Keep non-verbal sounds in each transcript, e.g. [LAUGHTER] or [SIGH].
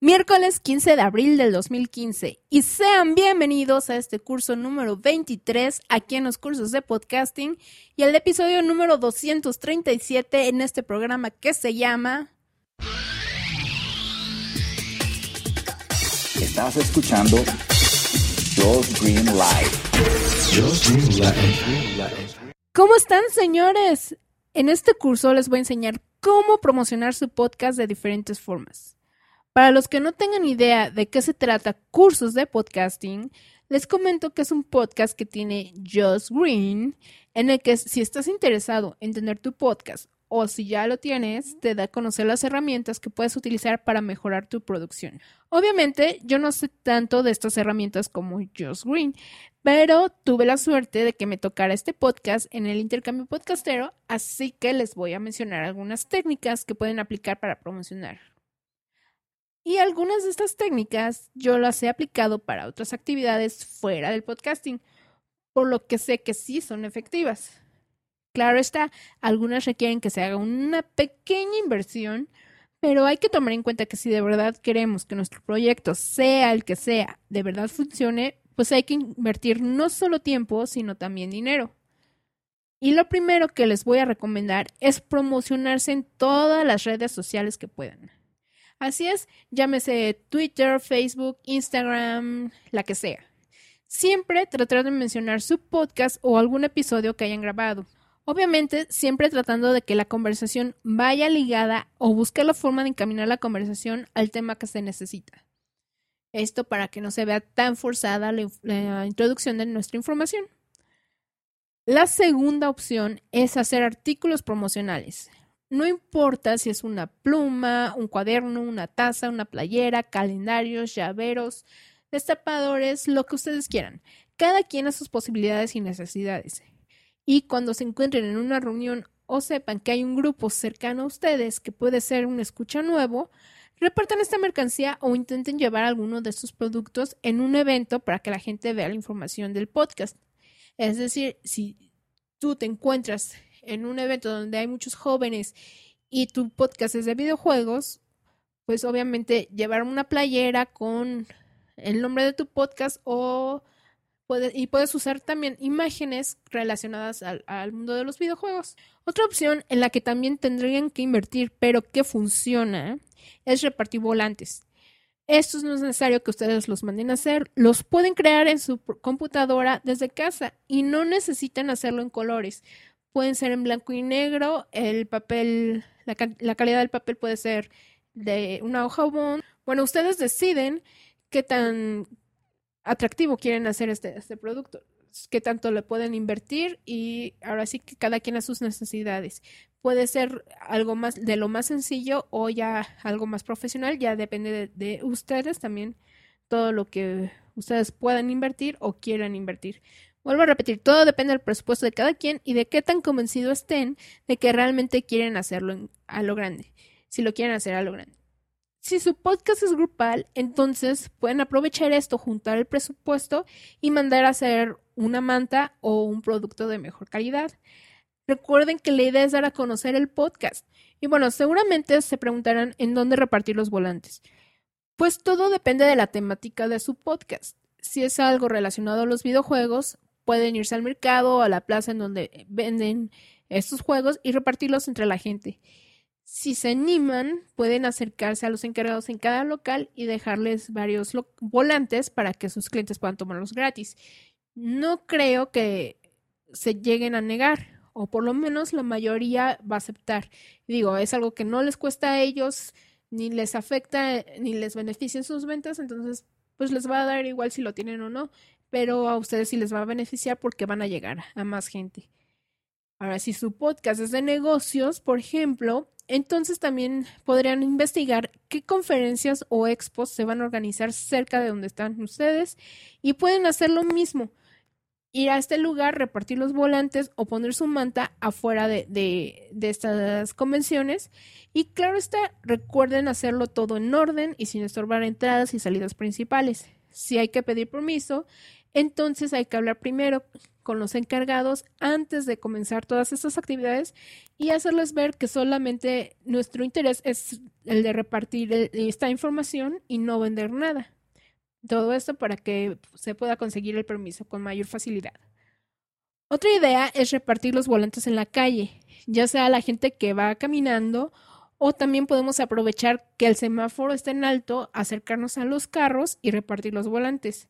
Miércoles 15 de abril del 2015 y sean bienvenidos a este curso número 23 aquí en los cursos de podcasting y el episodio número 237 en este programa que se llama Estás escuchando Josh Green Live. ¿Cómo están señores? En este curso les voy a enseñar cómo promocionar su podcast de diferentes formas. Para los que no tengan idea de qué se trata cursos de podcasting, les comento que es un podcast que tiene Just Green, en el que si estás interesado en tener tu podcast o si ya lo tienes, te da a conocer las herramientas que puedes utilizar para mejorar tu producción. Obviamente, yo no sé tanto de estas herramientas como Just Green, pero tuve la suerte de que me tocara este podcast en el intercambio podcastero, así que les voy a mencionar algunas técnicas que pueden aplicar para promocionar. Y algunas de estas técnicas yo las he aplicado para otras actividades fuera del podcasting, por lo que sé que sí son efectivas. Claro está, algunas requieren que se haga una pequeña inversión, pero hay que tomar en cuenta que si de verdad queremos que nuestro proyecto, sea el que sea, de verdad funcione, pues hay que invertir no solo tiempo, sino también dinero. Y lo primero que les voy a recomendar es promocionarse en todas las redes sociales que puedan. Así es, llámese Twitter, Facebook, Instagram, la que sea. Siempre tratar de mencionar su podcast o algún episodio que hayan grabado. Obviamente, siempre tratando de que la conversación vaya ligada o busque la forma de encaminar la conversación al tema que se necesita. Esto para que no se vea tan forzada la, la introducción de nuestra información. La segunda opción es hacer artículos promocionales. No importa si es una pluma, un cuaderno, una taza, una playera, calendarios, llaveros, destapadores, lo que ustedes quieran. Cada quien a sus posibilidades y necesidades. Y cuando se encuentren en una reunión o sepan que hay un grupo cercano a ustedes que puede ser un escucha nuevo, repartan esta mercancía o intenten llevar alguno de estos productos en un evento para que la gente vea la información del podcast. Es decir, si tú te encuentras en un evento donde hay muchos jóvenes y tu podcast es de videojuegos, pues obviamente llevar una playera con el nombre de tu podcast o y puedes usar también imágenes relacionadas al, al, mundo de los videojuegos. Otra opción en la que también tendrían que invertir, pero que funciona, es repartir volantes. Esto no es necesario que ustedes los manden a hacer, los pueden crear en su computadora desde casa y no necesitan hacerlo en colores pueden ser en blanco y negro, el papel, la, calidad del papel puede ser de una hoja bond. Bueno, ustedes deciden qué tan atractivo quieren hacer este, este producto, qué tanto le pueden invertir y ahora sí que cada quien a sus necesidades. Puede ser algo más de lo más sencillo o ya algo más profesional, ya depende de, de ustedes también todo lo que ustedes puedan invertir o quieran invertir. Vuelvo a repetir, todo depende del presupuesto de cada quien y de qué tan convencidos estén de que realmente quieren hacerlo a lo grande, si lo quieren hacer a lo grande. Si su podcast es grupal, entonces pueden aprovechar esto, juntar el presupuesto y mandar a hacer una manta o un producto de mejor calidad. Recuerden que la idea es dar a conocer el podcast. Y bueno, seguramente se preguntarán en dónde repartir los volantes. Pues todo depende de la temática de su podcast. Si es algo relacionado a los videojuegos, pueden irse al mercado o a la plaza en donde venden estos juegos y repartirlos entre la gente. Si se animan, pueden acercarse a los encargados en cada local y dejarles varios volantes para que sus clientes puedan tomarlos gratis. No creo que se lleguen a negar, o por lo menos la mayoría va a aceptar. Digo, es algo que no les cuesta a ellos, ni les afecta, ni les beneficia en sus ventas, entonces pues les va a dar igual si lo tienen o no pero a ustedes sí les va a beneficiar porque van a llegar a más gente. Ahora, si su podcast es de negocios, por ejemplo, entonces también podrían investigar qué conferencias o expos se van a organizar cerca de donde están ustedes y pueden hacer lo mismo. Ir a este lugar, repartir los volantes o poner su manta afuera de, estas convenciones. Y claro está, recuerden hacerlo todo en orden y sin estorbar entradas y salidas principales. Si hay que pedir permiso, Entonces hay que hablar primero con los encargados antes de comenzar todas estas actividades y hacerles ver que solamente nuestro interés es el de repartir esta información y no vender nada. Todo esto para que se pueda conseguir el permiso con mayor facilidad. Otra idea es repartir los volantes en la calle, ya sea la gente que va caminando o también podemos aprovechar que el semáforo está en alto, acercarnos a los carros y repartir los volantes.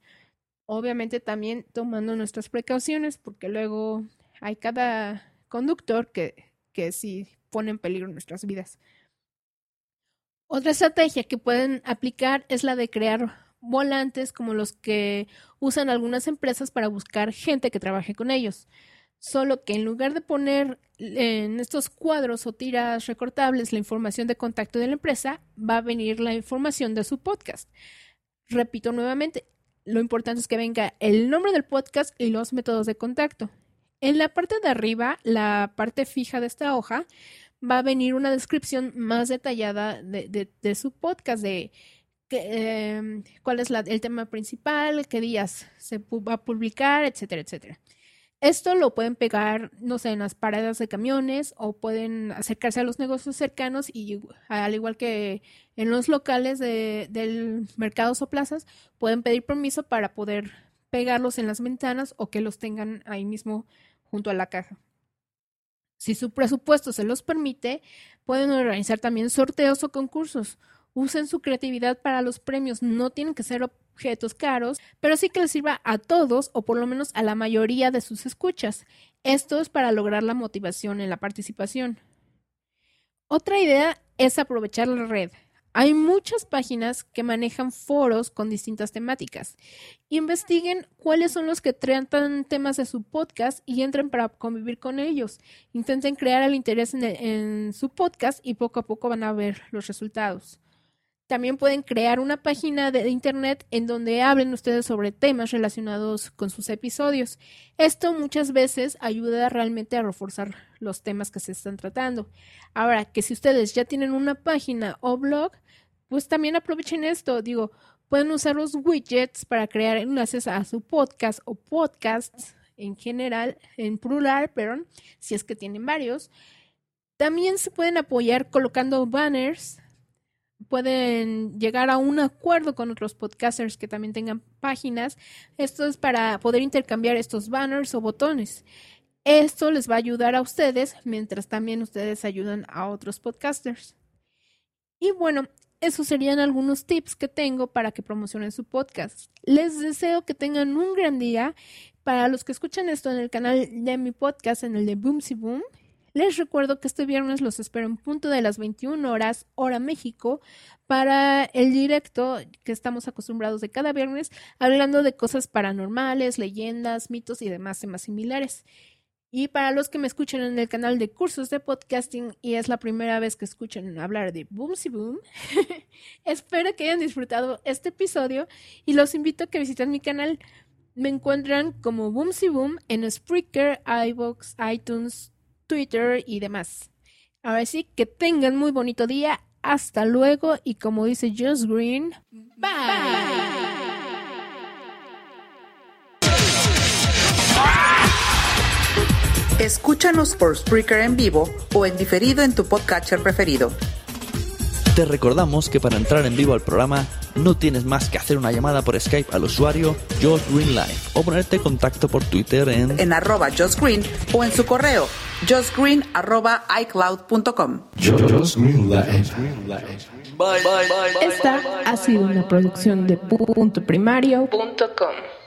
Obviamente también tomando nuestras precauciones porque luego hay cada conductor que, que sí pone en peligro nuestras vidas. Otra estrategia que pueden aplicar es la de crear volantes como los que usan algunas empresas para buscar gente que trabaje con ellos. Solo que en lugar de poner en estos cuadros o tiras recortables la información de contacto de la empresa, va a venir la información de su podcast. Repito nuevamente, lo importante es que venga el nombre del podcast y los métodos de contacto. En la parte de arriba, la parte fija de esta hoja, va a venir una descripción más detallada de, su podcast, de Em, cuál es el tema principal, qué días se va a publicar, etcétera, etcétera. Esto lo pueden pegar, no sé, en las paradas de camiones o pueden acercarse a los negocios cercanos y al igual que en los locales de, del mercados o plazas, pueden pedir permiso para poder pegarlos en las ventanas o que los tengan ahí mismo junto a la caja. Si su presupuesto se los permite, pueden organizar también sorteos o concursos usen su creatividad para los premios. No tienen que ser objetos caros, pero sí que les sirva a todos o por lo menos a la mayoría de sus escuchas. Esto es para lograr la motivación en la participación. Otra idea es aprovechar la red. Hay muchas páginas que manejan foros con distintas temáticas. Investiguen cuáles son los que tratan temas de su podcast y entren para convivir con ellos. Intenten crear el interés en, en su podcast y poco a poco van a ver los resultados. También pueden crear una página de internet en donde hablen ustedes sobre temas relacionados con sus episodios. Esto muchas veces ayuda realmente a reforzar los temas que se están tratando. Ahora, que si ustedes ya tienen una página o blog, pues también aprovechen esto. Digo, pueden usar los widgets para crear enlaces a su podcast o podcasts en general, en plural, perdón, si es que tienen varios. También se pueden apoyar colocando banners pueden llegar a un acuerdo con otros podcasters que también tengan páginas. Esto es para poder intercambiar estos banners o botones. Esto les va a ayudar a ustedes mientras también ustedes ayudan a otros podcasters. Y bueno, esos serían algunos tips que tengo para que promocionen su podcast. Les deseo que tengan un gran día. Para los que escuchan esto en el canal de mi podcast, en el de Boomsy Boom, les recuerdo que este viernes los espero en punto de las 21 horas, hora México, para el directo que estamos acostumbrados de cada viernes, hablando de cosas paranormales, leyendas, mitos y demás temas similares. Y para los que me escuchan en el canal de cursos de podcasting y es la primera vez que escuchan hablar de Boomsy Boom, [LAUGHS] espero que hayan disfrutado este episodio y los invito a que visiten mi canal. Me encuentran como Boomsy Boom en Spreaker, iVoox, iTunes, Twitter y demás. Ahora sí, que tengan muy bonito día. Hasta luego y como dice Just Green, bye. Escúchanos por Spreaker en vivo o en diferido en tu podcatcher preferido. Te recordamos que para entrar en vivo al programa no tienes más que hacer una llamada por Skype al usuario Josh Green Live o ponerte en contacto por Twitter en, en arroba Green o en su correo justgreen arroba icloud.com. Esta ha sido una producción de punto primario.com.